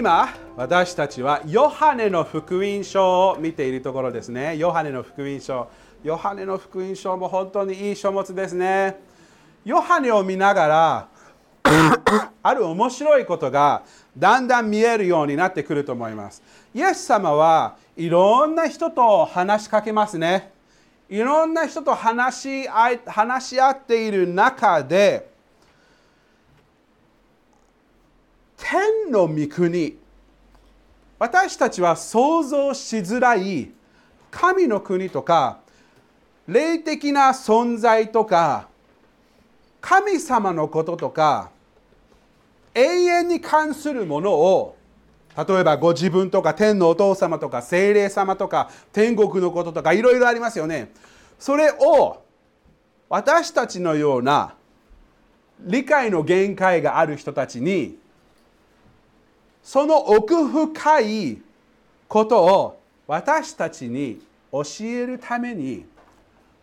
今私たちはヨハネの福音書を見ているところですね。ヨハネの福音書。ヨハネの福音書も本当にいい書物ですね。ヨハネを見ながら ある面白いことがだんだん見えるようになってくると思います。イエス様はいろんな人と話しかけますね。いろんな人と話し話し合っている中で天の御国。私たちは想像しづらい神の国とか霊的な存在とか神様のこととか永遠に関するものを例えばご自分とか天のお父様とか精霊様とか天国のこととかいろいろありますよね。それを私たちのような理解の限界がある人たちにその奥深いことを私たちに教えるために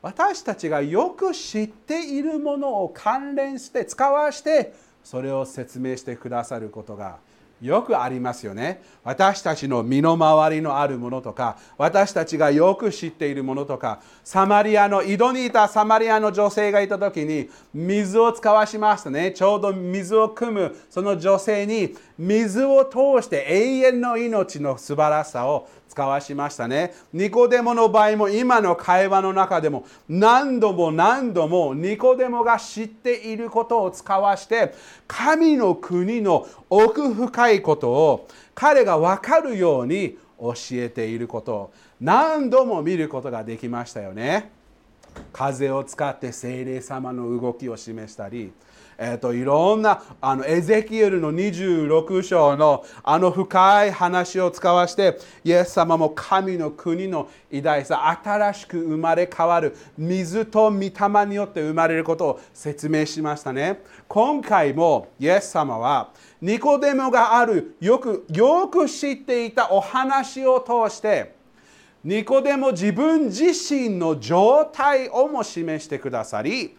私たちがよく知っているものを関連して使わしてそれを説明してくださることがよくありますよね私たちの身の回りのあるものとか私たちがよく知っているものとかサマリアの井戸にいたサマリアの女性がいた時に水を使わしましたねちょうど水を汲むその女性に水を通して永遠の命の素晴らしさを使わしましたね。ニコデモの場合も今の会話の中でも何度も何度もニコデモが知っていることを使わして神の国の奥深いいことを彼が分かるように教えていることを何度も見ることができましたよね。風を使って精霊様の動きを示したりえーと、いろんなあのエゼキエルの26章のあの深い話を使わしてイエス様も神の国の偉大さ新しく生まれ変わる水と御霊によって生まれることを説明しましたね今回もイエス様はニコデモがあるよくよく知っていたお話を通してニコデモ自分自身の状態をも示してくださり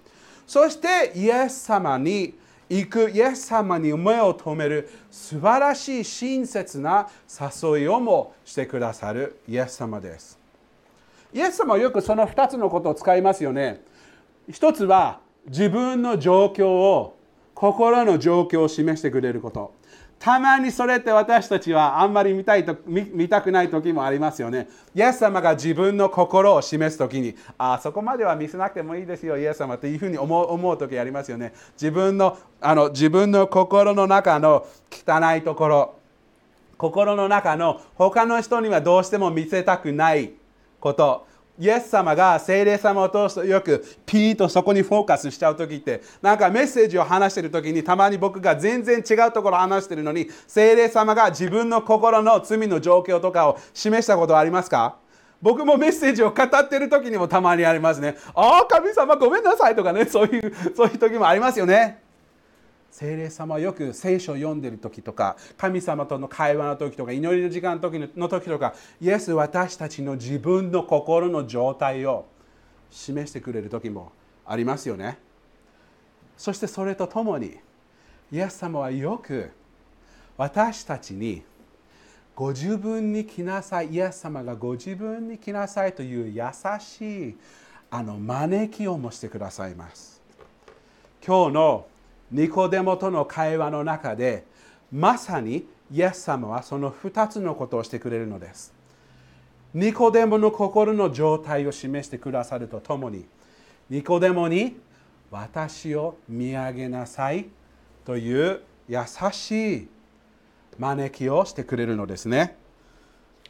そしてイエス様に行くイエス様に目を留める素晴らしい親切な誘いをもしてくださるイエス様です。イエス様はよくその2つのことを使いますよね。1つは自分の状況を心の状況を示してくれること。たまにそれって私たちはあんまり見たいと見たくない時もありますよね。イエス様が自分の心を示す時に、あそこまでは見せなくてもいいですよ、イエス様というふうに思う思う時ありますよね。自分のあの自分の心の中の汚いところ、心の中の他の人にはどうしても見せたくないこと、イエス様が聖霊様を通してよくピーンとそこにフォーカスしちゃう時ってなんかメッセージを話してる時にたまに僕が全然違うところを話してるのに聖霊様が自分の心の罪の状況とかを示したことはありますか？僕もメッセージを語ってる時にもたまにありますね。ああ、神様ごめんなさいとかね、そういう、そういう時もありますよね。精霊様はよく聖書を読んでる時とか神様との会話の時とか祈りの時間の時の時とかイエス私たちの自分の心の状態を示してくれる時もありますよね。そしてそれとともにイエス様はよく私たちにご自分に来なさいイエス様がご自分に来なさいという優しいあの招きをもしてくださいます。今日のニコデモとの会話の中でまさにイエス様はその2つのことをしてくれるのです。ニコデモの心の状態を示してくださるとともにニコデモに私を見上げなさいという優しい招きをしてくれるのですね。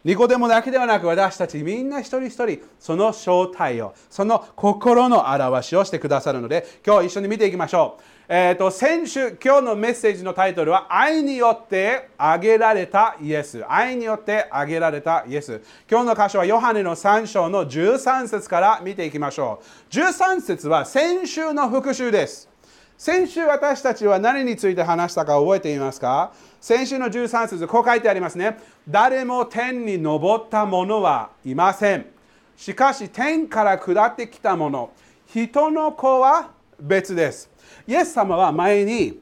ニコデモだけではなく私たちみんな一人一人その正体をその心の表しをしてくださるので今日一緒に見ていきましょう。えーと、先週、今日のメッセージのタイトルは、愛によってあげられたイエス。愛によってあげられたイエス。今日の箇所は、ヨハネの3章の13節から見ていきましょう。13節は先週の復習です。先週私たちは何について話したか覚えていますか？先週の13節こう書いてありますね。誰も天に昇った者はいません。しかし天から下ってきた者、人の子は別です。イエス様は前に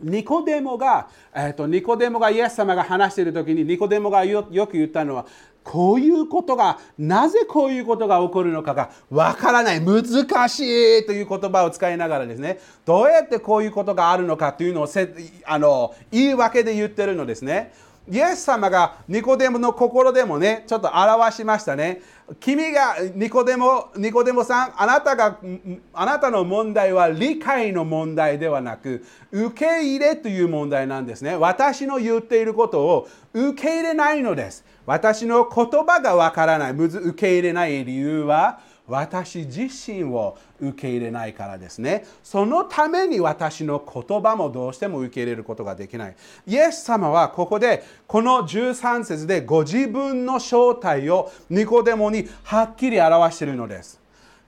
ニコデモが、えーと、ニコデモがイエス様が話している時にニコデモがよく言ったのはこういうことがなぜこういうことが起こるのかがわからない難しいという言葉を使いながらですねどうやってこういうことがあるのかというのをせあの言い訳で言ってるのですね。イエス様がニコデモの心でもねちょっと表しましたね。君がニコデモニコデモさんあなたがあなたの問題は理解の問題ではなく受け入れという問題なんですね。私の言っていることを受け入れないのです。私の言葉がわからない。受け入れない理由は私自身を受け入れないからですね。そのために私の言葉もどうしても受け入れることができない。イエス様はここでこの13節でご自分の正体をニコデモにはっきり表しているのです。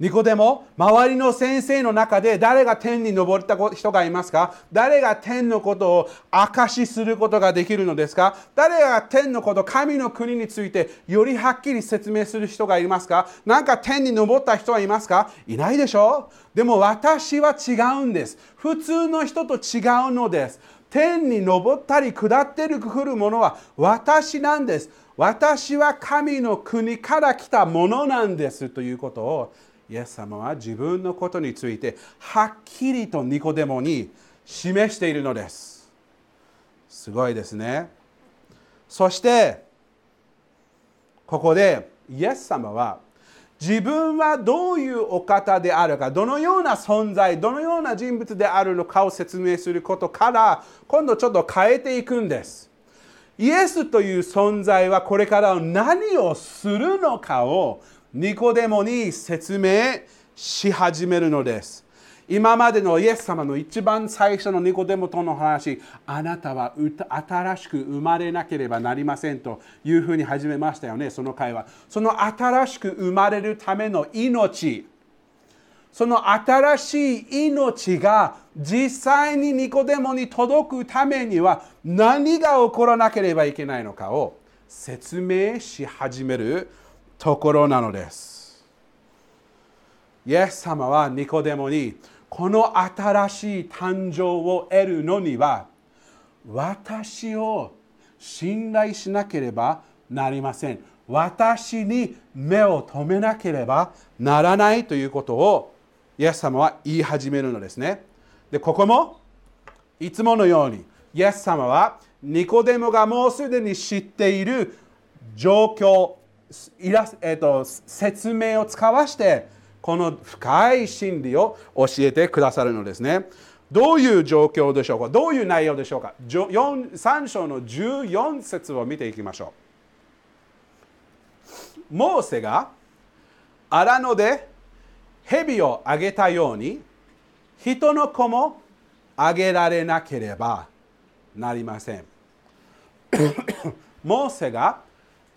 ニコデモ、周りの先生の中で誰が天に昇った人がいますか？誰が天のことを証しすることができるのですか？誰が天のこと、神の国についてよりはっきり説明する人がいますか？何か天に昇った人はいますか？いないでしょ？うでも私は違うんです。普通の人と違うのです。天に昇ったり下ってるくるものは私なんです。私は神の国から来たものなんですということをイエス様は自分のことについてはっきりとニコデモに示しているのです。すごいですね。そしてここでイエス様は自分はどういうお方であるかどのような存在どのような人物であるのかを説明することから今度ちょっと変えていくんです。イエスという存在はこれから何をするのかをニコデモに説明し始めるのです。今までのイエス様の一番最初のニコデモとの話、あなたは新しく生まれなければなりませんというふうに始めましたよね、その会話。その新しく生まれるための命、その新しい命が実際にニコデモに届くためには何が起こらなければいけないのかを説明し始めるところなのです。イエス様はニコデモにこの新しい誕生を得るのには私を信頼しなければなりません。私に目を留めなければならないということをイエス様は言い始めるのですね。で、ここもいつものようにイエス様はニコデモがもうすでに知っている状況イラス、えーと、説明を使わしてこの深い真理を教えてくださるのですね。どういう状況でしょうか？どういう内容でしょうか ?3 章の14節を見ていきましょう。モーセが荒野で蛇をあげたように人の子もあげられなければなりません。モーセが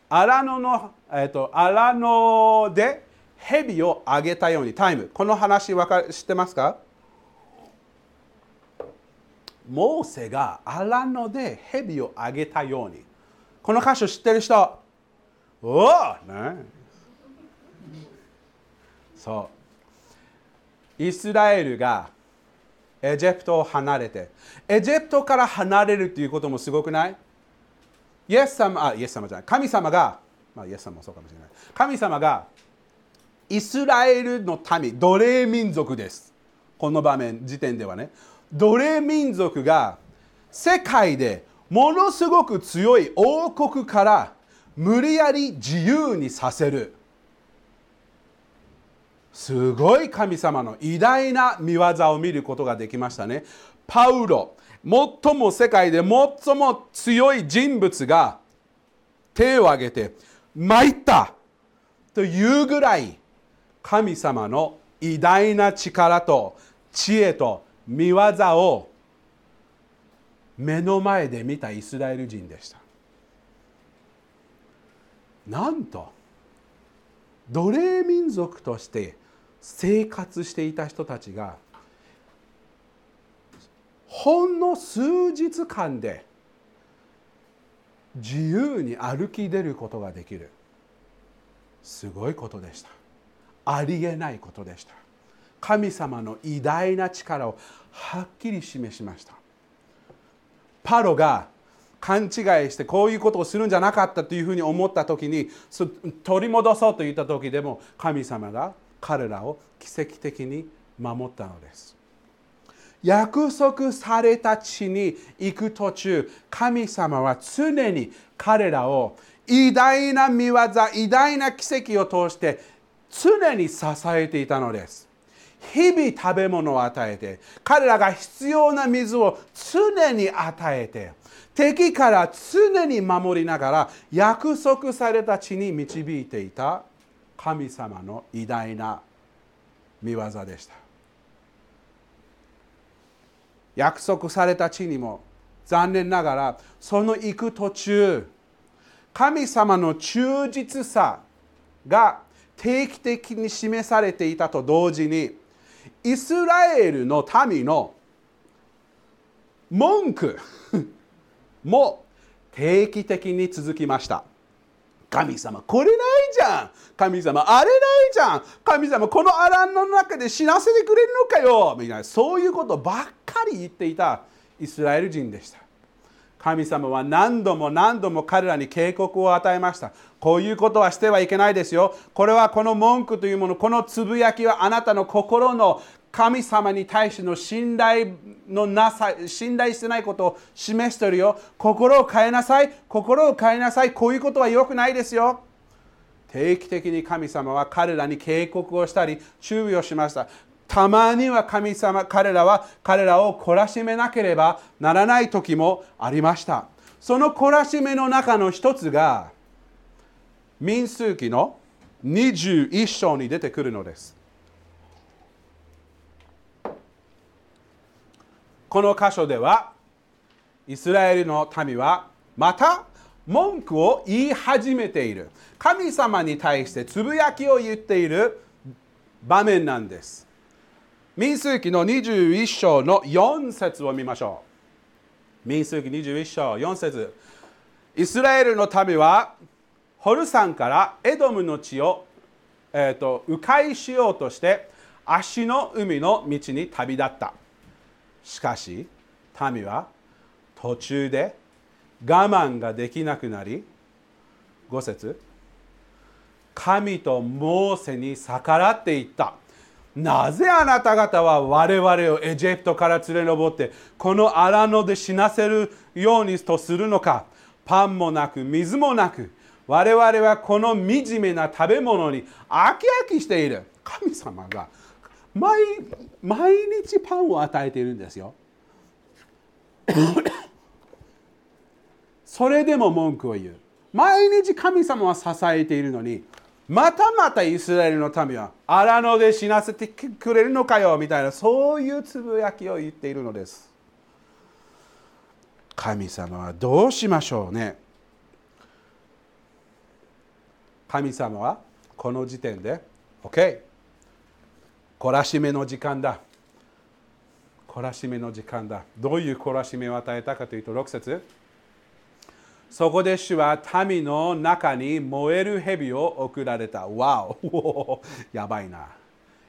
荒野のえーと、荒野で蛇をあげたように。タイム。この話わか知ってますか？モーセが荒野で蛇をあげたように。この箇所知ってる人？おお、ね、そう。イスラエルがエジプトを離れてエジプトから離れるということもすごくない？イエス様あイエス様じゃない。神様がまあ、イエス様もそうかもしれない。神様がイスラエルの民奴隷民族です。この場面時点ではね。奴隷民族が世界でものすごく強い王国から無理やり自由にさせる。すごい神様の偉大な見業を見ることができましたね。パウロ最も世界で最も強い人物が手を挙げて参った。というぐらい神様の偉大な力と知恵と見業を目の前で見たイスラエル人でした。なんと奴隷民族として生活していた人たちがほんの数日間で自由に歩き出ることができる。すごいことでした。ありえないことでした。神様の偉大な力をはっきり示しました。パロが勘違いしてこういうことをするんじゃなかったというふうに思った時に取り戻そうと言った時でも神様が彼らを奇跡的に守ったのです。約束された地に行く途中神様は常に彼らを偉大な見業偉大な奇跡を通して常に支えていたのです。日々食べ物を与えて彼らが必要な水を常に与えて敵から常に守りながら約束された地に導いていた神様の偉大な見業でした。約束された地にも残念ながらその行く途中神様の忠実さが定期的に示されていたと同時にイスラエルの民の文句 も定期的に続きました。神様これないじゃん。神様あれないじゃん。神様このアランの中で死なせてくれるのかよ。みたいなそういうことばっかり言っていたイスラエル人でした。神様は何度も何度も彼らに警告を与えました。こういうことはしてはいけないですよ。これはこの文句というものこのつぶやきはあなたの心の神様に対しての信頼のなさ信頼してないことを示してるよ。心を変えなさい。心を変えなさい。こういうことは良くないですよ。定期的に神様は彼らに警告をしたり注意をしました。たまには神様彼らは彼らを懲らしめなければならない時もありました。その懲らしめの中の一つが民数記の21章に出てくるのです。この箇所ではイスラエルの民はまた文句を言い始めている。神様に対してつぶやきを言っている場面なんです。民数記の21章の4節を見ましょう。民数記21章4節イスラエルの民はホルサンからエドムの地を、えーと、迂回しようとして足の海の道に旅立った。しかし民は途中で我慢ができなくなり5節神とモーセに逆らっていった。なぜあなた方は我々をエジプトから連れ上ってこの荒野で死なせるようにとするのか。パンもなく水もなく。我々はこの惨めな食べ物に飽き飽きしている。神様が毎毎日パンを与えているんですよ。それでも文句を言う。毎日神様は支えているのにまたまたイスラエルの民は荒野で死なせてくれるのかよみたいなそういうつぶやきを言っているのです。神様はどうしましょうね。神様はこの時点で OK 懲らしめの時間だ。懲らしめの時間だ。どういう懲らしめを与えたかというと6節。そこで主は民の中に燃える蛇を送られた。わお やばいな。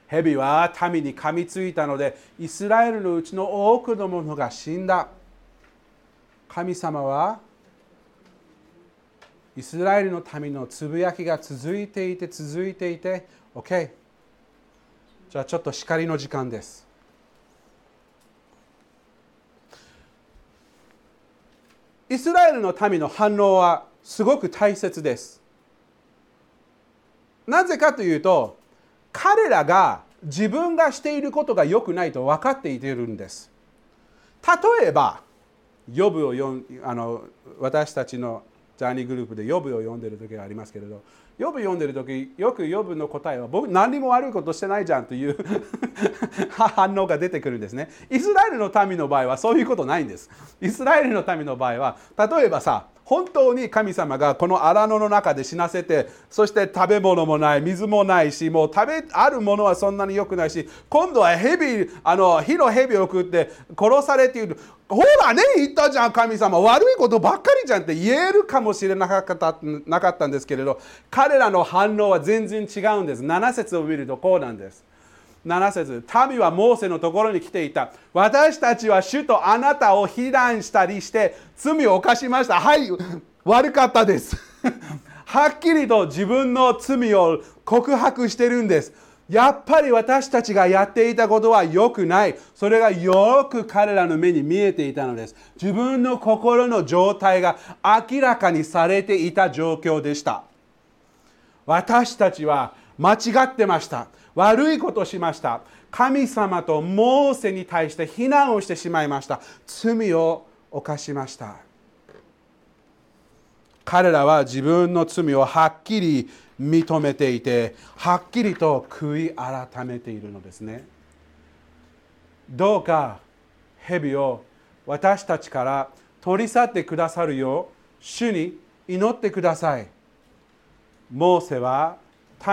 蛇は民に噛みついたので、イスラエルのうちの多くの者が死んだ。神様はイスラエルの民のつぶやきが続いていて続いていて OK じゃあちょっと叱りの時間ですイスラエルの民の反応はすごく大切です。なぜかというと彼らが自分がしていることが良くないと分かっていているんです。例えば、ヨブを読あの私たちのジャーニーグループでヨブを読んでる時がありますけれどヨブ読んでる時よくヨブの答えは僕何にも悪いことしてないじゃんという 反応が出てくるんですね。イスラエルの民の場合はそういうことないんです。イスラエルの民の場合は例えばさ本当に神様がこの荒野の中で死なせてそして食べ物もない水もないしもう食べあるものはそんなに良くないし今度は蛇あの火の蛇を食って殺されている。ほらね言ったじゃん神様。悪いことばっかりじゃんって言えるかもしれなかったなかったんですけれど彼らの反応は全然違うんです。7節を見るとこうなんです。7節民はモーセのところに来ていた。私たちは主とあなたを非難したりして罪を犯しました。はい悪かったです。はっきりと自分の罪を告白してるんです。やっぱり私たちがやっていたことは良くない。それがよく彼らの目に見えていたのです。自分の心の状態が明らかにされていた状況でした。私たちは間違ってました。悪いことをしました。神様とモーセに対して非難をしてしまいました。罪を犯しました。彼らは自分の罪をはっきり認めていてはっきりと悔い改めているのですね。どうか蛇を私たちから取り去ってくださるよう主に祈ってください。モーセは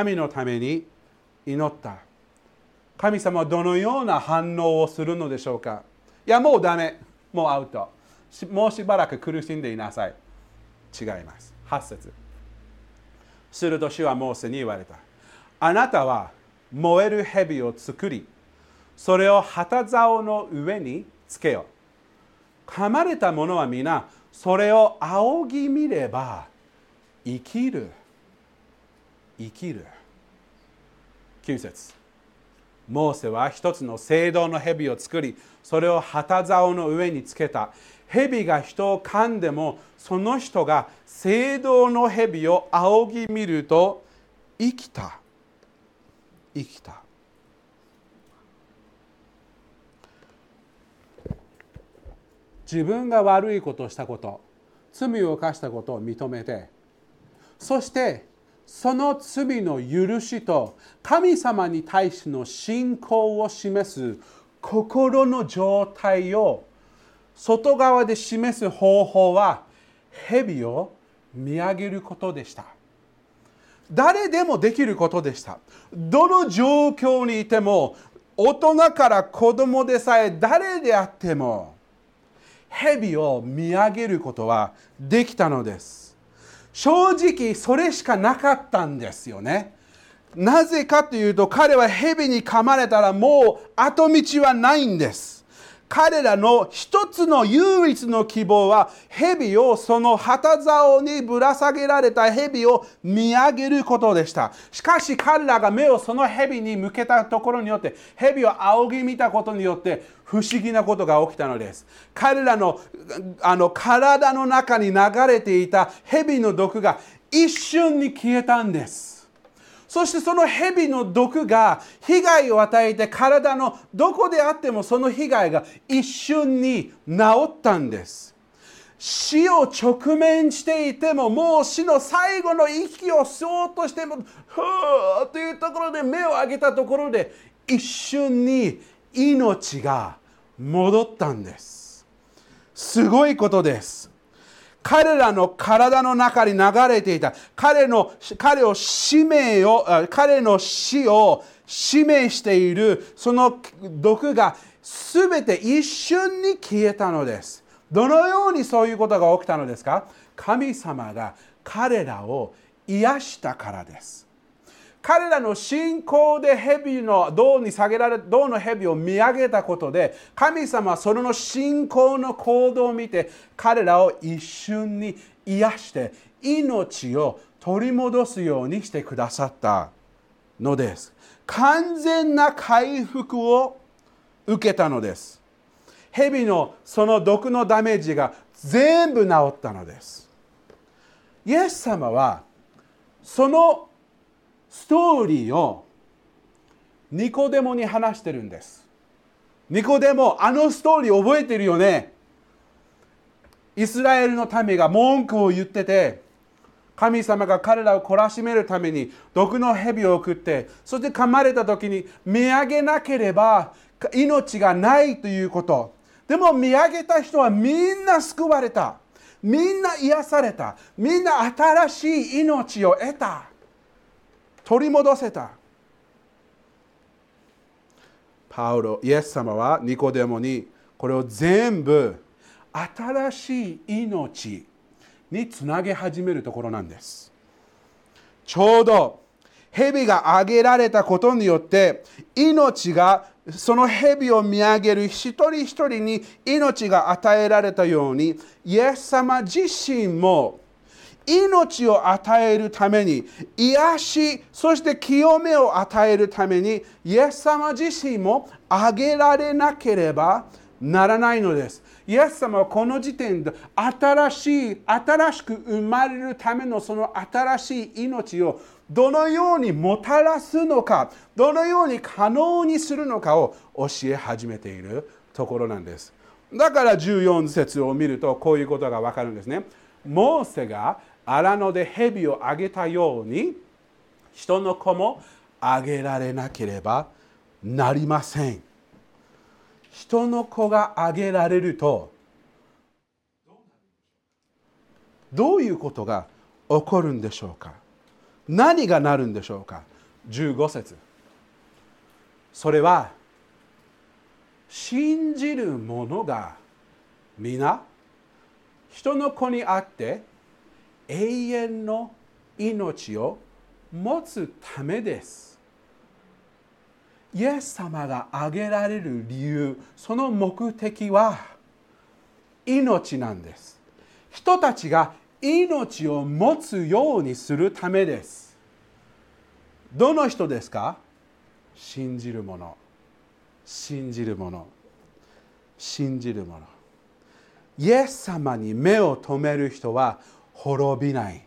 民のために祈った。神様はどのような反応をするのでしょうか？いやもうダメ。もうアウト。もうしばらく苦しんでいなさい。違います。8節。すると主はモーセに言われた。あなたは燃える蛇を作りそれを旗竿の上につけよ。噛まれた者は皆それを仰ぎ見れば生きる。生きる。9節。モーセは一つの聖堂の蛇を作りそれを旗竿の上につけた。蛇が人を噛んでもその人が聖堂の蛇を仰ぎ見ると生きた。生きた。自分が悪いことをしたこと罪を犯したことを認めてそしてその罪の許しと神様に対しての信仰を示す心の状態を外側で示す方法は蛇を見上げることでした。誰でもできることでした。どの状況にいても大人から子供でさえ誰であっても蛇を見上げることはできたのです。正直それしかなかったんですよね。なぜかというと彼は蛇に噛まれたらもう後道はないんです。彼らの一つの唯一の希望は蛇をその旗竿にぶら下げられた蛇を見上げることでした。しかし彼らが目をその蛇に向けたところによって蛇を仰ぎ見たことによって不思議なことが起きたのです。彼らのあの体の中に流れていた蛇の毒が一瞬に消えたんです。そしてその蛇の毒が被害を与えて体のどこであってもその被害が一瞬に治ったんです。死を直面していてももう死の最後の息を吸おうとしてもふーというところで目を上げたところで一瞬に命が戻ったんです。すごいことです。彼らの体の中に流れていた。彼の彼を使命を彼の死を使命しているその毒が全て一瞬に消えたのです。どのようにそういうことが起きたのですか？神様が彼らを癒したからです。彼らの信仰で蛇の銅に下げられ銅の蛇を見上げたことで神様はその信仰の行動を見て彼らを一瞬に癒して命を取り戻すようにしてくださったのです。完全な回復を受けたのです。蛇のその毒のダメージが全部治ったのです。イエス様はそのストーリーをニコデモに話してるんです。ニコデモあのストーリー覚えてるよね？イスラエルの民が文句を言ってて神様が彼らを懲らしめるために毒の蛇を送ってそして噛まれた時に見上げなければ命がないということ。でも見上げた人はみんな救われた。みんな癒された。みんな新しい命を得た。取り戻せた。パウロイエス様はニコデモにこれを全部新しい命につなげ始めるところなんです。ちょうど蛇が挙げられたことによって命がその蛇を見上げる一人一人に命が与えられたようにイエス様自身も命を与えるために癒しそして清めを与えるためにイエス様自身も挙げられなければならないのです。イエス様はこの時点で新しい新しく生まれるためのその新しい命をどのようにもたらすのかどのように可能にするのかを教え始めているところなんです。だから14節を見るとこういうことがわかるんですね。モーセが荒野で蛇をあげたように人の子もあげられなければなりません。人の子があげられるとどういうことが起こるんでしょうか？何がなるんでしょうか？15節。それは信じる者が皆人の子にあって永遠の命を持つためです。イエス様が挙げられる理由その目的は命なんです。人たちが命を持つようにするためです。どの人ですか？信じる者。信じる者。信じる者。イエス様に目を留める人は滅びない。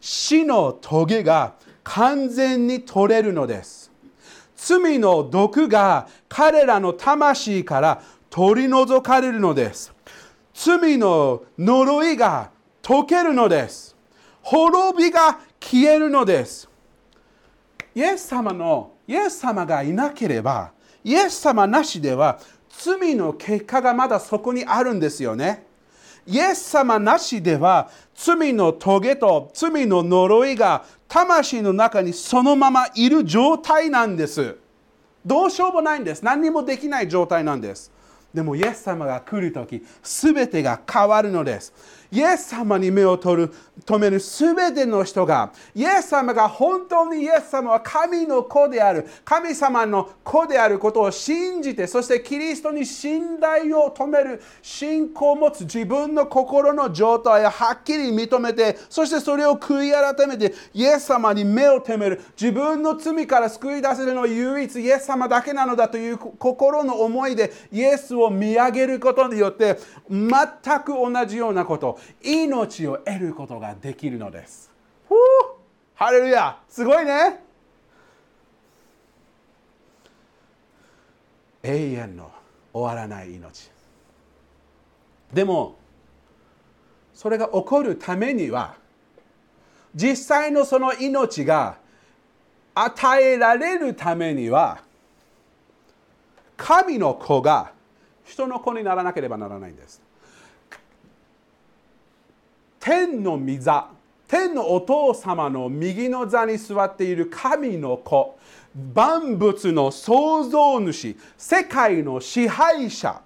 死の棘が完全に取れるのです。罪の毒が彼らの魂から取り除かれるのです。罪の呪いが解けるのです。滅びが消えるのです。イエス様のイエス様がいなければイエス様なしでは罪の結果がまだそこにあるんですよね。イエス様なしでは罪の棘と罪の呪いが魂の中にそのままいる状態なんです。どうしようもないんです。何にもできない状態なんです。でもイエス様が来る時全てが変わるのです。イエス様に目を取る止める全ての人がイエス様が本当にイエス様は神の子である神様の子であることを信じてそしてキリストに信頼を止める信仰を持つ自分の心の状態をはっきり認めてそしてそれを悔い改めてイエス様に目を留める自分の罪から救い出せるのは唯一イエス様だけなのだという心の思いでイエスを見上げることによって全く同じようなこと命を得ることができるのです。ハレルヤすごいね永遠の終わらない命。でもそれが起こるためには実際のその命が与えられるためには神の子が人の子にならなければならないんです。天の御座天のお父様の右の座に座っている神の子万物の創造主世界の支配者。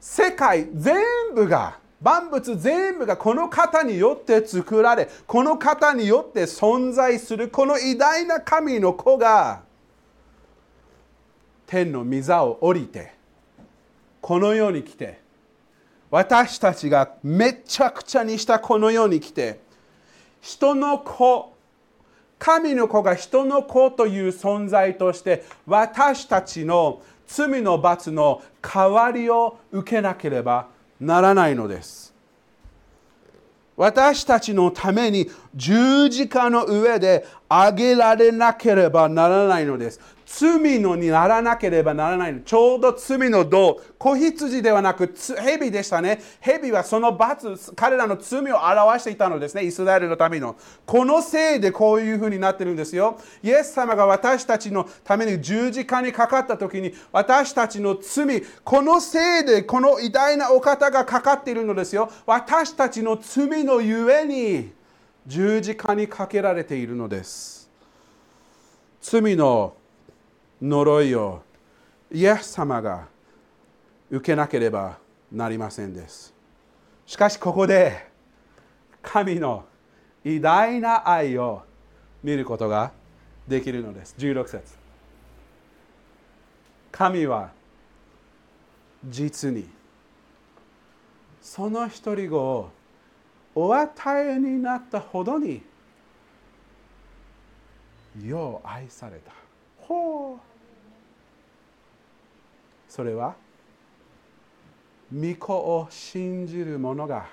世界全部が万物全部がこの方によって作られこの方によって存在するこの偉大な神の子が天の御座を降りてこの世に来て私たちがめちゃくちゃにしたこの世に来て人の子神の子が人の子という存在として私たちの罪の罰の代わりを受けなければならないのです私たちのために十字架の上であげられなければならないのです。罪のにならなければならない。ちょうど罪の銅、子羊ではなく蛇でしたね。蛇はその罰、彼らの罪を表していたのですね。イスラエルのための。このせいでこういうふうになってるんですよ。イエス様が私たちのために十字架にかかった時に私たちの罪、このせいでこの偉大なお方がかかっているのですよ。私たちの罪のゆえに十字架にかけられているのです。罪の呪いをイエス様が受けなければなりませんです。しかしここで神の偉大な愛を見ることができるのです。16節神は実にその一人子をお与えになったほどによう愛された。ほうそれは御子を信じる者が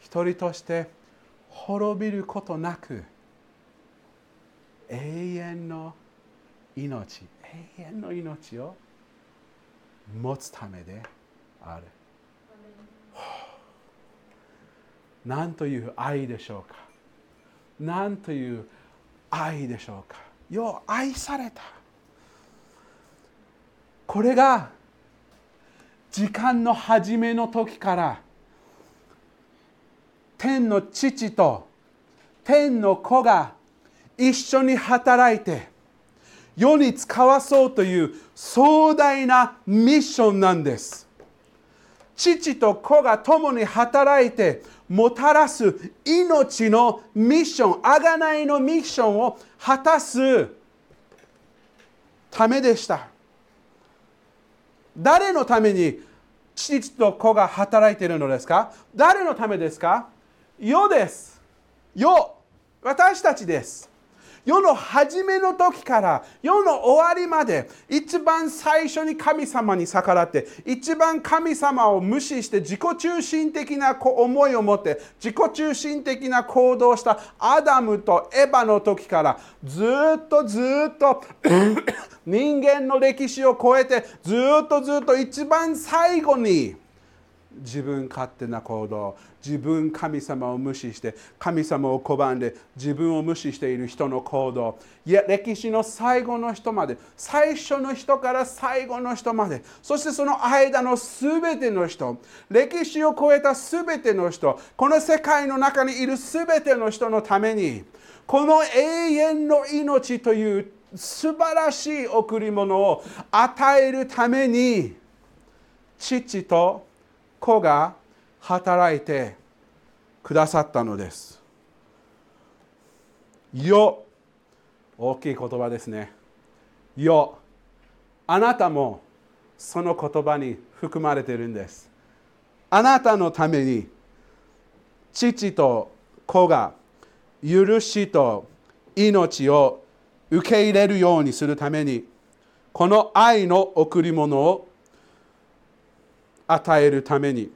一人として滅びることなく永遠の命永遠の命を持つためである。何という愛でしょうか。何という愛でしょうか。よう愛された。これが時間の初めの時から天の父と天の子が一緒に働いて世に使わそうという壮大なミッションなんです。父と子が共に働いてもたらす命のミッション贖いのミッションを果たすためでした。誰のために父と子が働いているのですか？誰のためですか？世です。世。私たちです。世の初めの時から世の終わりまで一番最初に神様に逆らって一番神様を無視して自己中心的な思いを持って自己中心的な行動をしたアダムとエヴァの時からずっとずっと 人間の歴史を超えてずっとずっと一番最後に自分勝手な行動。自分神様を無視して神様を拒んで自分を無視している人の行動。いや歴史の最後の人まで最初の人から最後の人までそしてその間の全ての人歴史を超えた全ての人この世界の中にいる全ての人のためにこの永遠の命という素晴らしい贈り物を与えるために父と子が働いてくださったのです。よ大きい言葉ですね。よあなたもその言葉に含まれているんです。あなたのために父と子が許しと命を受け入れるようにするためにこの愛の贈り物を与えるために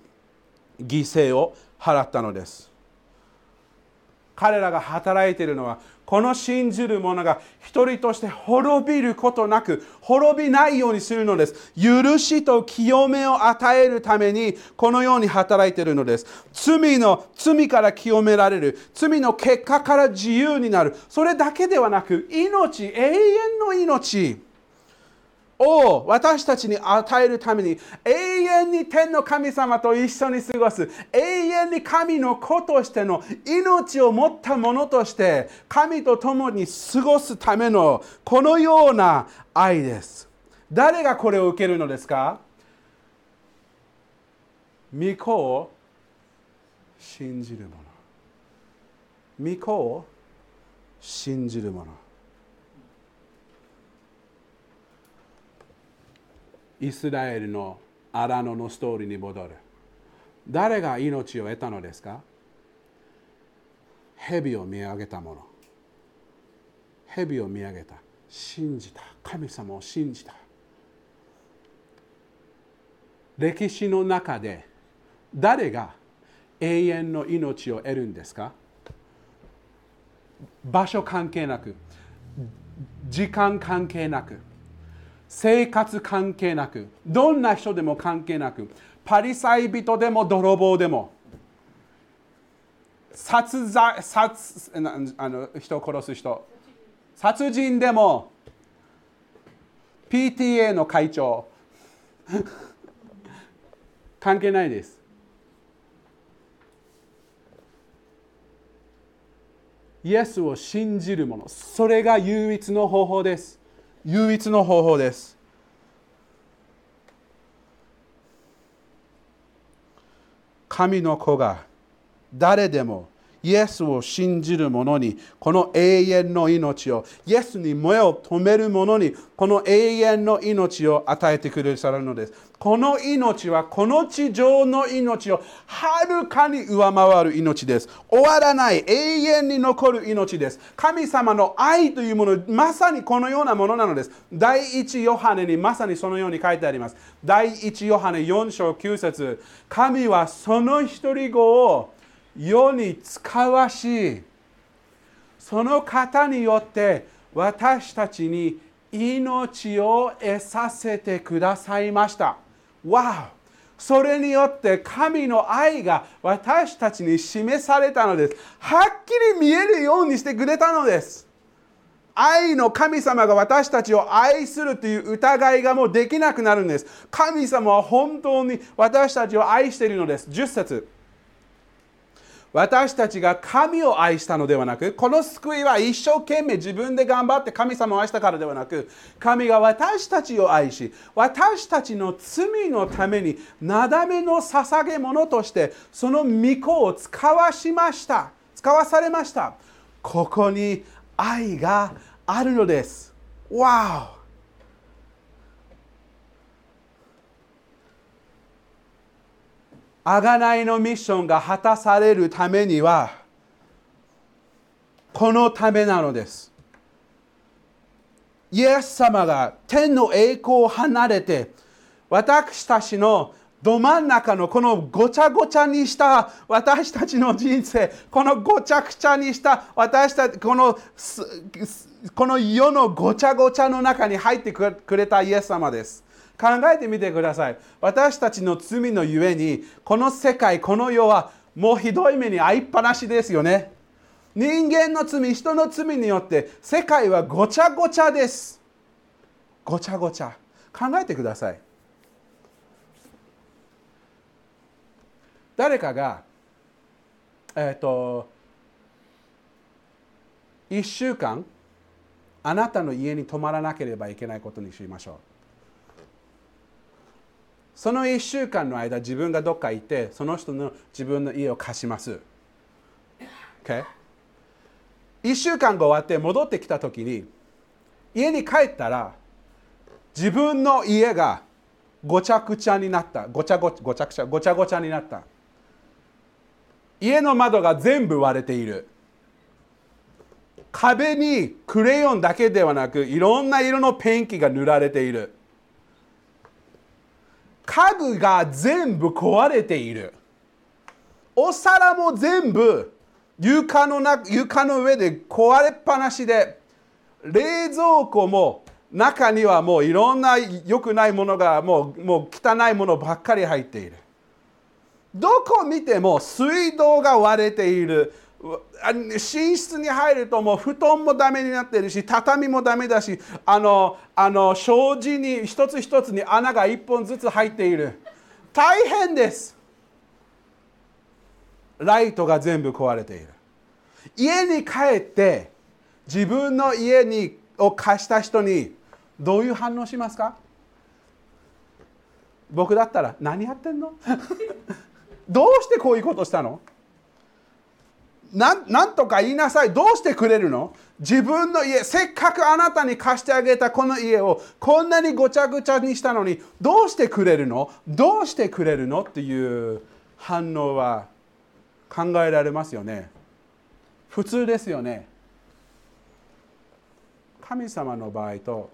犠牲を払ったのです。彼らが働いているのはこの信じる者が一人として滅びることなく滅びないようにするのです。許しと清めを与えるためにこのように働いているのです。罪の罪から清められる罪の結果から自由になる。それだけではなく命永遠の命。を私たちに与えるために永遠に天の神様と一緒に過ごす永遠に神の子としての命を持った者として神と共に過ごすためのこのような愛です。誰がこれを受けるのですか？御子を信じる者。御子を信じる者。イスラエルの荒野のストーリーに戻る。誰が命を得たのですか？蛇を見上げた者。蛇を見上げた。信じた。神様を信じた。歴史の中で誰が永遠の命を得るんですか？場所関係なく。時間関係なく。生活関係なくどんな人でも関係なくパリサイ人でも泥棒でも殺罪殺あの人を殺す人殺人でも PTA の会長 関係ないです。イエスを信じるものそれが唯一の方法です。唯一の方法です。神の子が誰でもイエスを信じる者にこの永遠の命をイエスに目を留める者にこの永遠の命を与えてくださるのです。この命はこの地上の命をはるかに上回る命です。終わらない永遠に残る命です。神様の愛というものまさにこのようなものなのです。第一ヨハネにまさにそのように書いてあります。第一ヨハネ4章9節。神はその一人子を世に使わしその方によって私たちに命を得させてくださいました。わおそれによって神の愛が私たちに示されたのです。はっきり見えるようにしてくれたのです。愛の神様が私たちを愛するという疑いがもうできなくなるんです。神様は本当に私たちを愛しているのです。10節私たちが神を愛したのではなくこの救いは一生懸命自分で頑張って神様を愛したからではなく神が私たちを愛し私たちの罪のためになだめの捧げ物としてその御子を使わしました。使わされました。ここに愛があるのです。わお贖いのミッションが果たされるためにはこのためなのです。イエス様が天の栄光を離れて私たちのど真ん中のこのごちゃごちゃにした私たちの人生このごちゃくちゃにした私たちこのこの世のごちゃごちゃの中に入ってくれたイエス様です。考えてみてください。私たちの罪のゆえにこの世界この世はもうひどい目に遭いっぱなしですよね。人間の罪人の罪によって世界はごちゃごちゃです。ごちゃごちゃ。考えてください。誰かがえっ、ー、と1週間あなたの家に泊まらなければいけないことにしましょう。その1週間の間自分がどっか行ってその人の自分の家を貸します。Okay? 1週間が終わって戻ってきた時に家に帰ったら自分の家がごちゃくちゃになったごちゃごごちゃくちゃごちゃごちゃになった家の窓が全部割れている壁にクレヨンだけではなくいろんな色のペンキが塗られている家具が全部壊れている。お皿も全部床のな床の上で壊れっぱなしで冷蔵庫も中にはもういろんな良くないものがもうもう汚いものばっかり入っている。どこ見ても水道が割れている。寝室に入るともう布団もダメになってるし畳もダメだしあのあの障子に一つ一つに穴が1本ずつ入っている。大変です。ライトが全部壊れている。家に帰って自分の家にを貸した人にどういう反応しますか？僕だったら何やってんの？どうしてこういうことしたの？なんとか言いなさい。どうしてくれるの？自分の家、せっかくあなたに貸してあげたこの家をこんなにごちゃごちゃにしたのに、どうしてくれるの？どうしてくれるの？っていう反応は考えられますよね。普通ですよね。神様の場合と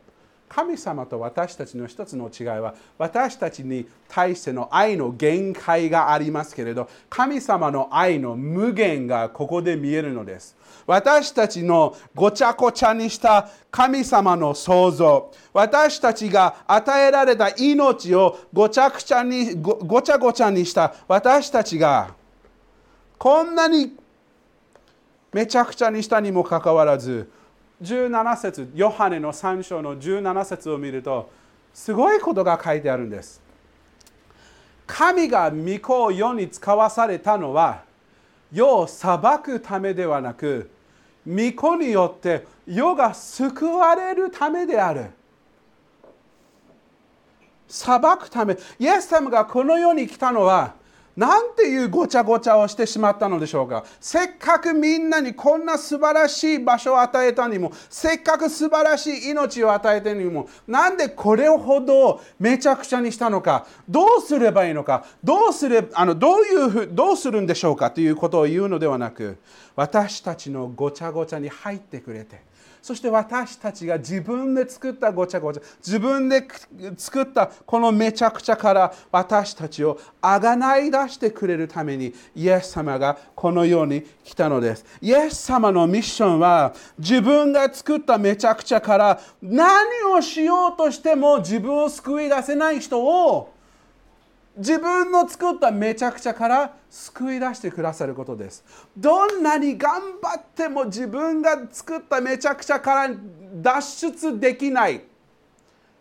神様と私たちの一つの違いは私たちに対しての愛の限界がありますけれど神様の愛の無限がここで見えるのです。私たちのごちゃごちゃにした神様の創造私たちが与えられた命をごちゃくちゃにごごちゃごちゃにした私たちがこんなにめちゃくちゃにしたにもかかわらず17節ヨハネの3章の17節を見るとすごいことが書いてあるんです。神が御子を世に使わされたのは世を裁くためではなく御子によって世が救われるためである。裁くため。イエス様がこの世に来たのはなんていうごちゃごちゃをしてしまったのでしょうか。せっかくみんなにこんな素晴らしい場所を与えたにもせっかく素晴らしい命を与えたにもなんでこれほどめちゃくちゃにしたのか。どうすればいいのか。どうすれあのどういうふどうするんでしょうかということを言うのではなく私たちのごちゃごちゃに入ってくれてそして私たちが自分で作ったごちゃごちゃ自分で作ったこのめちゃくちゃから私たちをあがない出してくれるためにイエス様がこの世に来たのです。イエス様のミッションは自分が作っためちゃくちゃから何をしようとしても自分を救い出せない人を自分の作っためちゃくちゃから救い出してくださることです。どんなに頑張っても自分が作っためちゃくちゃから脱出できない。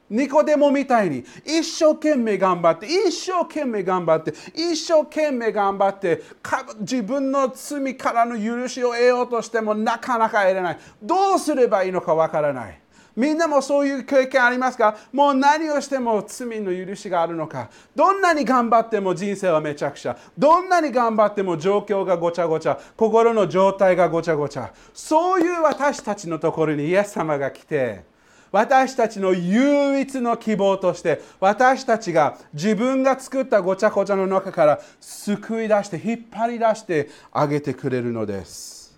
ニコデモみたいに一生懸命頑張って一生懸命頑張って一生懸命頑張って自分の罪からの許しを得ようとしてもなかなか得れない。どうすればいいのかわからない。みんなもそういう経験ありますか？もう何をしても罪の許しがあるのか？どんなに頑張っても人生はめちゃくちゃ。どんなに頑張っても状況がごちゃごちゃ。心の状態がごちゃごちゃ。そういう私たちのところにイエス様が来て私たちの唯一の希望として私たちが自分が作ったごちゃごちゃの中から救い出して引っ張り出してあげてくれるのです。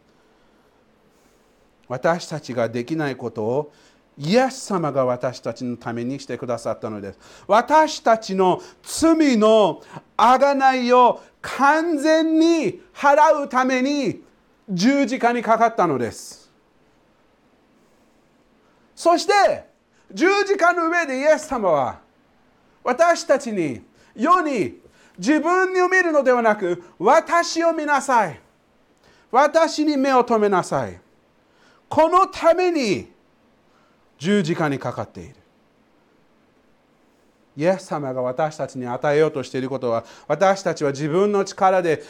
私たちができないことをイエス様が私たちのためにしてくださったのです。私たちの罪の贖いを完全に払うために十字架にかかったのです。そして十字架の上でイエス様は私たちに世に自分を見るのではなく私を見なさい。私に目を留めなさい。このために十字架にかかっている。イエス様が私たちに与えようとしていることは私たちは自分の力で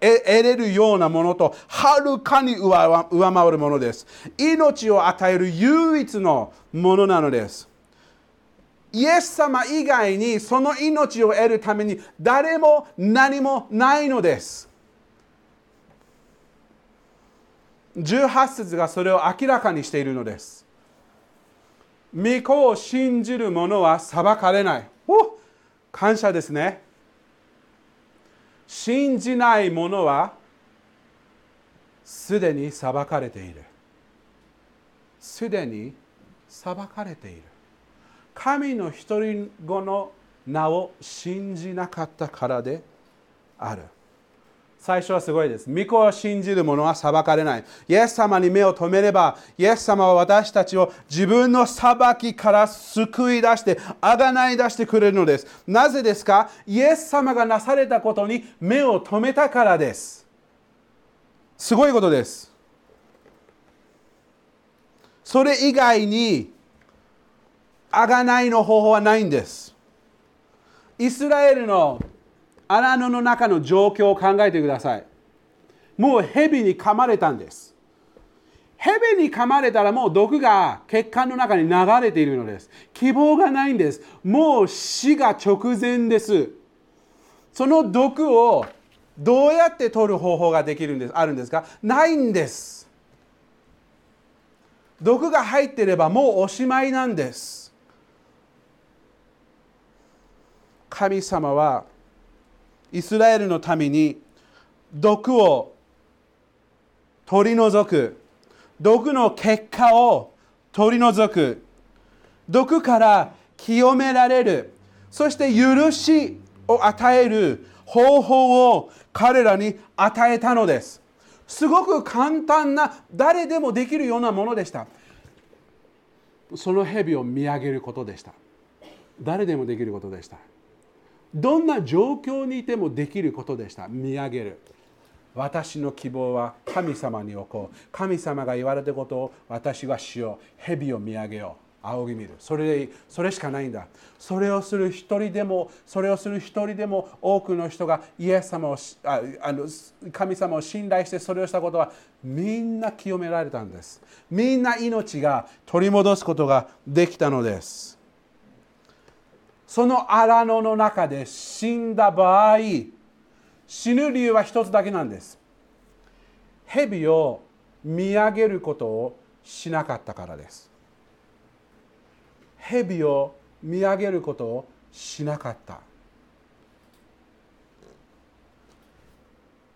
得れるようなものとはるかに上回るものです。命を与える唯一のものなのです。イエス様以外にその命を得るために誰も何もないのです。18節がそれを明らかにしているのです。御子を信じる者は裁かれない。お感謝ですね。信じない者はすでに裁かれている。すでに裁かれている。神の一人子の名を信じなかったからである。最初はすごいです。御子を信じる者は裁かれない。イエス様に目を留めれば、イエス様は私たちを自分の裁きから救い出して、あがない出してくれるのです。なぜですか？イエス様がなされたことに目を留めたからです。すごいことです。それ以外に、あがないの方法はないんです。イスラエルの荒野の中の状況を考えてください。もう蛇に噛まれたんです。蛇に噛まれたらもう毒が血管の中に流れているのです。希望がないんです。もう死が直前です。その毒をどうやって取る方法ができるんですあるんですか？ないんです。毒が入ってればもうおしまいなんです。神様はイスラエルのために毒を取り除く。毒の結果を取り除く。毒から清められる。そして許しを与える。方法を彼らに与えたのです。すごく簡単な誰でもできるようなものでした。その蛇を見上げることでした。誰でもできることでした。どんな状況にいてもできることでした。見上げる。私の希望は神様に置こう。神様が言われたことを私はしよう。蛇を見上げよう。仰ぎ見る。それでそれしかないんだ。それをする一人でもそれをする一人でも多くの人がイエス様をああの神様を信頼してそれをしたことはみんな清められたんです。みんな命が取り戻すことができたのです。その荒野の中で死んだ場合死ぬ理由は一つだけなんです。蛇を見上げることをしなかったからです。蛇を見上げることをしなかった。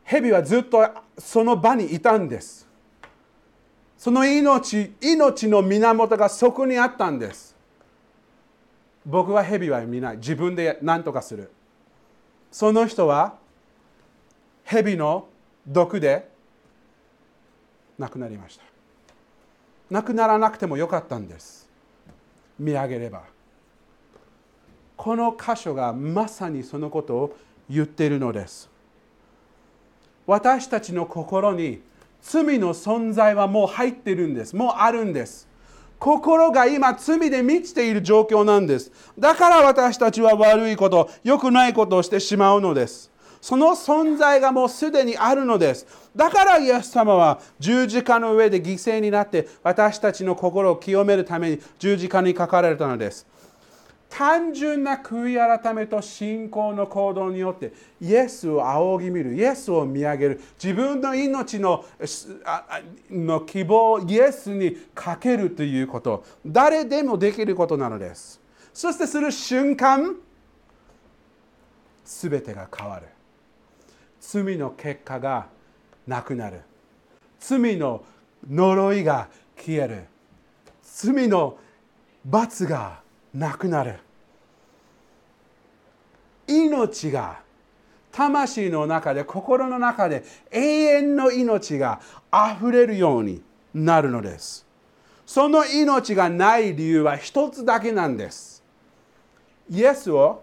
蛇はずっとその場にいたんです。その命命の源がそこにあったんです。僕は蛇は見ない。自分で何とかする。その人は蛇の毒で亡くなりました。亡くならなくてもよかったんです。見上げれば。この箇所がまさにそのことを言っているのです。私たちの心に罪の存在はもう入っているんです。もうあるんです。心が今罪で満ちている状況なんです。だから私たちは悪いこと良くないことをしてしまうのです。その存在がもうすでにあるのです。だからイエス様は十字架の上で犠牲になって私たちの心を清めるために十字架にかかられたのです。単純な悔い改めと信仰の行動によってイエスを仰ぎ見るイエスを見上げる自分の命のの希望をイエスにかけるということ。誰でもできることなのです。そしてする瞬間全てが変わる。罪の結果がなくなる。罪の呪いが消える。罪の罰がなくなる。命が魂の中で心の中で永遠の命があふれるようになるのです。その命がない理由は一つだけなんです。イエスを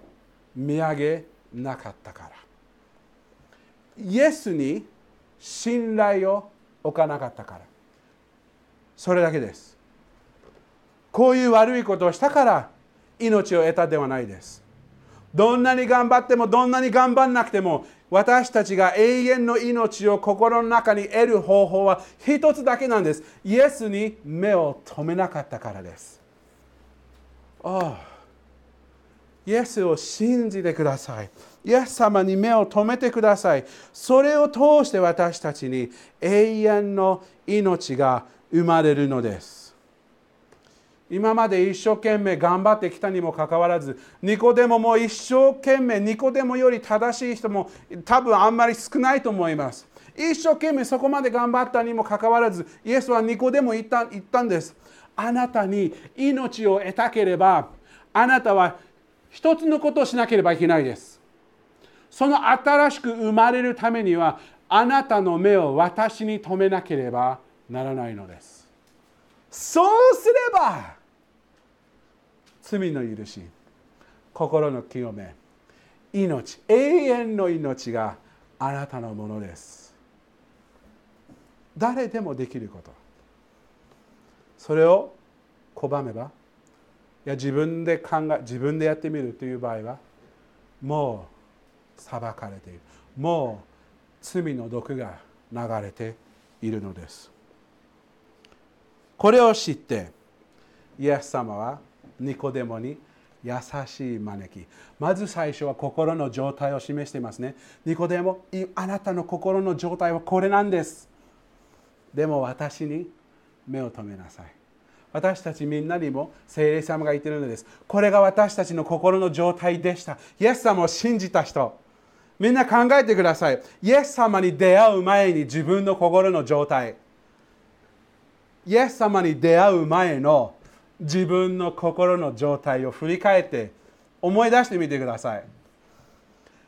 見上げなかったから。イエスに信頼を置かなかったから。それだけです。こういう悪いことをしたから命を得たではないです。どんなに頑張ってもどんなに頑張らなくても私たちが永遠の命を心の中に得る方法は一つだけなんです。イエスに目を留めなかったからです。ああ。イエスを信じてください。イエス様に目を留めてください。それを通して私たちに永遠の命が生まれるのです。今まで一生懸命頑張ってきたにもかかわらずニコデモも一生懸命ニコデモより正しい人も多分あんまり少ないと思います。一生懸命そこまで頑張ったにもかかわらずイエスはニコデモ言った言ったんです。あなたに命を得たければあなたは一つのことをしなければいけないです。その新しく生まれるためにはあなたの目を私に留めなければならないのです。そうすれば罪の許し心の清め命永遠の命があなたのものです。誰でもできること。それを拒めばいや自分で考え自分でやってみるという場合はもう裁かれている。もう罪の毒が流れているのです。これを知ってイエス様はニコデモに優しい招き。まず最初は心の状態を示していますね。ニコデモあなたの心の状態はこれなんです。でも私に目を留めなさい。私たちみんなにも聖霊様が言っているのです。これが私たちの心の状態でした。イエス様を信じた人。みんな考えてください。イエス様に出会う前に自分の心の状態。イエス様に出会う前の自分の心の状態を振り返って思い出してみてください。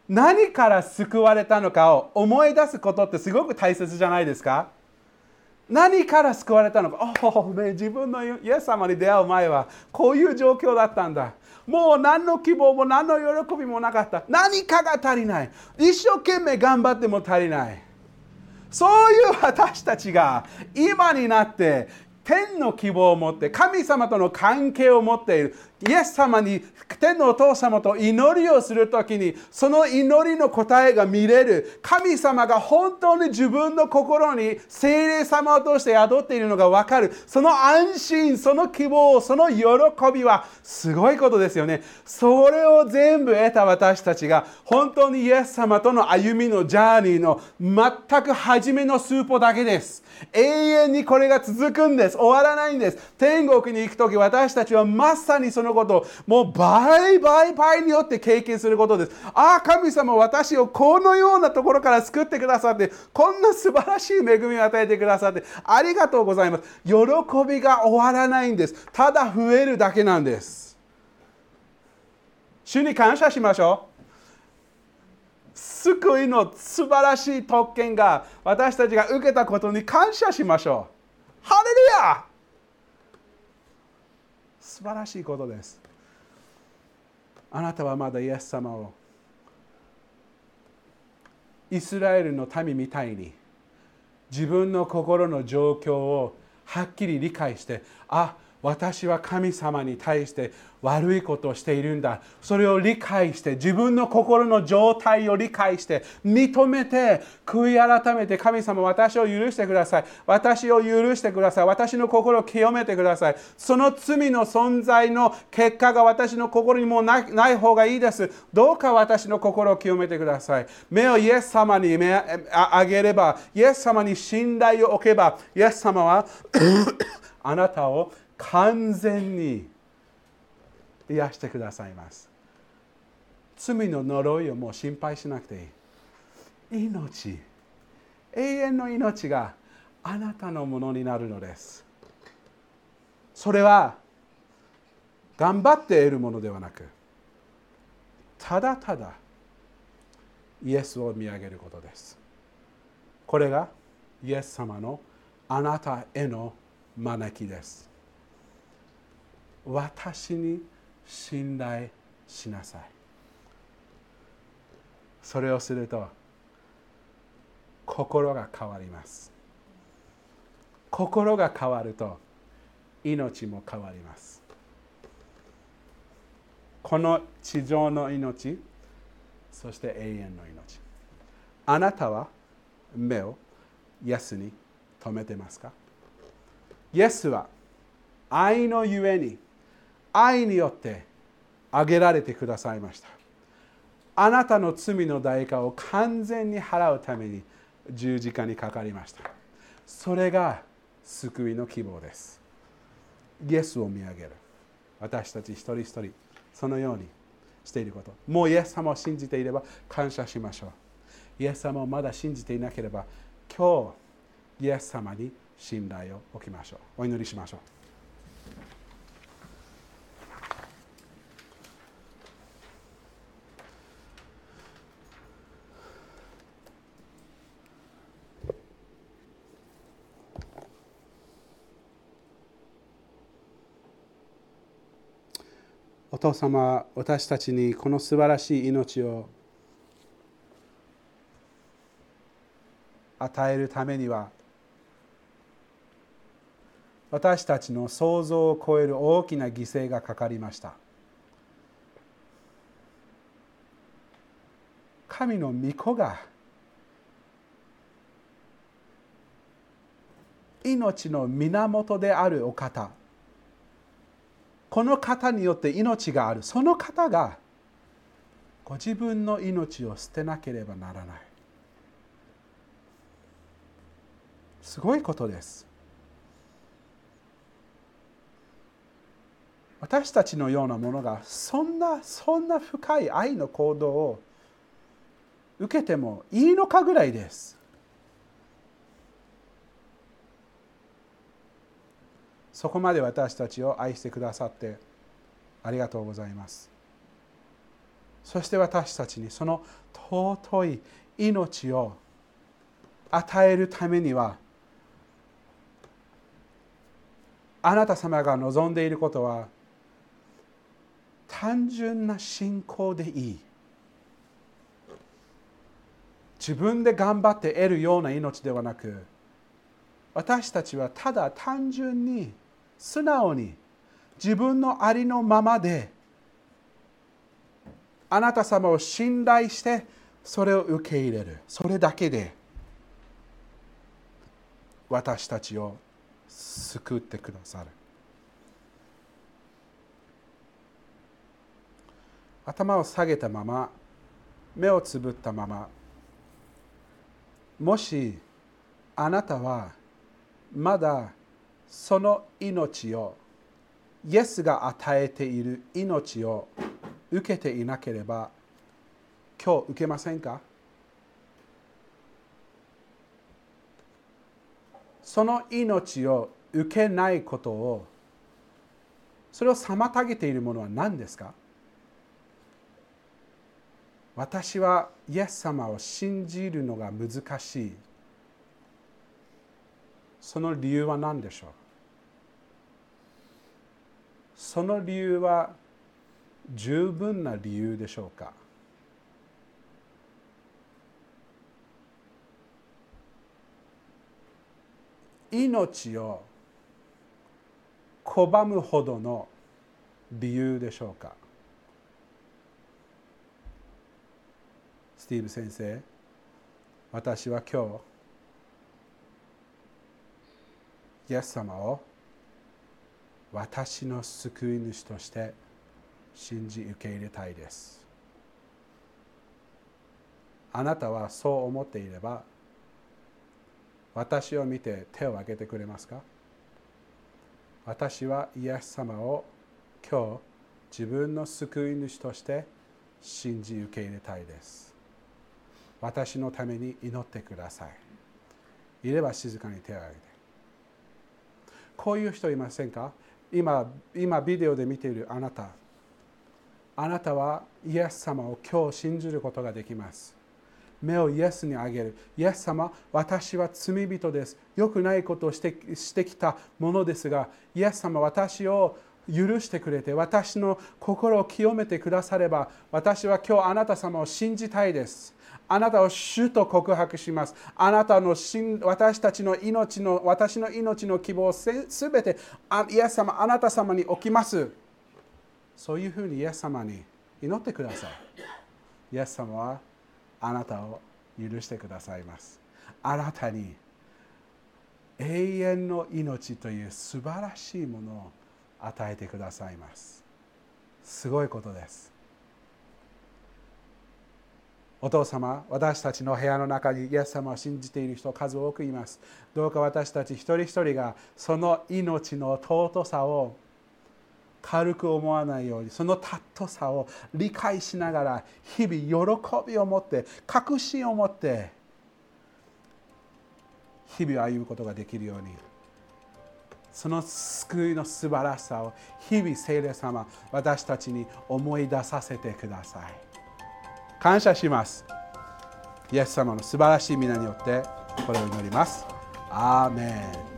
何から救われたのかを思い出すことってすごく大切じゃないですか？何から救われたのか？おお、ね、自分のイエス様に出会う前はこういう状況だったんだ。もう何の希望も何の喜びもなかった。何かが足りない。一生懸命頑張っても足りない。そういう私たちが今になって天の希望を持って神様との関係を持っている。イエス様に天のお父様と祈りをするときにその祈りの答えが見れる。神様が本当に自分の心に精霊様を通して宿っているのが分かる。その安心その希望その喜びはすごいことですよね。それを全部得た私たちが本当にイエス様との歩みのジャーニーの全く初めのスーポだけです。永遠にこれが続くんです。終わらないんです。天国に行く時私たちはまさにそののことをもう倍倍倍によって経験することです。ああ神様私をこのようなところから救ってくださってこんな素晴らしい恵みを与えてくださってありがとうございます。喜びが終わらないんです。ただ増えるだけなんです。主に感謝しましょう。救いの素晴らしい特権が私たちが受けたことに感謝しましょう。ハレルヤ!素晴らしいことです。あなたはまだイエス様をイスラエルの民みたいに自分の心の状況をはっきり理解してあ私は神様に対して悪いことをしているんだ。それを理解して自分の心の状態を理解して認めて悔い改めて神様私を許してください。私を許してください。私の心を清めてください。その罪の存在の結果が私の心にもない方がいいです。どうか私の心を清めてください。目をイエス様に目あげればイエス様に信頼を置けばイエス様は あなたを完全に癒してくださいます。罪の呪いをもう心配しなくていい。命。永遠の命があなたのものになるのです。それは頑張って得るものではなくただただイエスを見上げることです。これがイエス様のあなたへの招きです。私に信頼しなさい。それをすると心が変わります。心が変わると命も変わります。この地上の命そして永遠の命。あなたは目をイエスに留めてますか？イエスは愛のゆえに愛によってあげられてくださいました。あなたの罪の代価を完全に払うために十字架にかかりました。それが救いの希望です。イエスを見上げる。私たち一人一人そのようにしていること。もうイエス様を信じていれば感謝しましょう。イエス様をまだ信じていなければ今日イエス様に信頼を置きましょう。お祈りしましょう。お父様私たちにこの素晴らしい命を与えるためには私たちの想像を超える大きな犠牲がかかりました。神の御子が命の源であるお方。この方によって命がある。その方がご自分の命を捨てなければならない。すごいことです。私たちのようなものがそんなそんな深い愛の行動を受けてもいいのかぐらいです。そこまで私たちを愛してくださってありがとうございます。そして私たちにその尊い命を与えるためにはあなた様が望んでいることは単純な信仰でいい。自分で頑張って得るような命ではなく私たちはただ単純に素直に自分のありのままであなた様を信頼してそれを受け入れる。それだけで私たちを救ってくださる。頭を下げたまま目をつぶったままもしあなたはまだその命をイエスが与えている命を受けていなければ今日受けませんか？その命を受けないことをそれを妨げているものは何ですか？私はイエス様を信じるのが難しい。その理由は何でしょう？その理由は十分な理由でしょうか？命を拒むほどの理由でしょうか？スティーブ先生私は今日イエス様を私の救い主として信じ受け入れたいです。あなたはそう思っていれば私を見て手を挙げてくれますか？私はイエス様を今日自分の救い主として信じ受け入れたいです。私のために祈ってください。いれば静かに手を挙げて。こういう人いませんか？今今ビデオで見ているあなたあなたはイエス様を今日信じることができます目をイエスにあげる。イエス様、私は罪人です。良くないことをしてしてきたものですが、イエス様、私を許してくれて、私の心を清めてくだされば、私は今日あなた様を信じたいです。あなたを主と告白します。あなたの私たちの命の、私の命の希望すべてイエス様、あなた様に置きます。そういうふうにイエス様に祈ってください。イエス様はあなたを許してくださいますあなたに永遠の命という素晴らしいものを与えてくださいます。すごいことです。お父様私たちの部屋の中にイエス様を信じている人数多くいます。どうか私たち一人一人がその命の尊さを軽く思わないようにその尊さを理解しながら日々喜びを持って確信を持って日々歩むことができるようにその救いの素晴らしさを日々聖霊様私たちに思い出させてください。感謝します。イエス様の素晴らしい皆によってこれを祈ります。アーメン。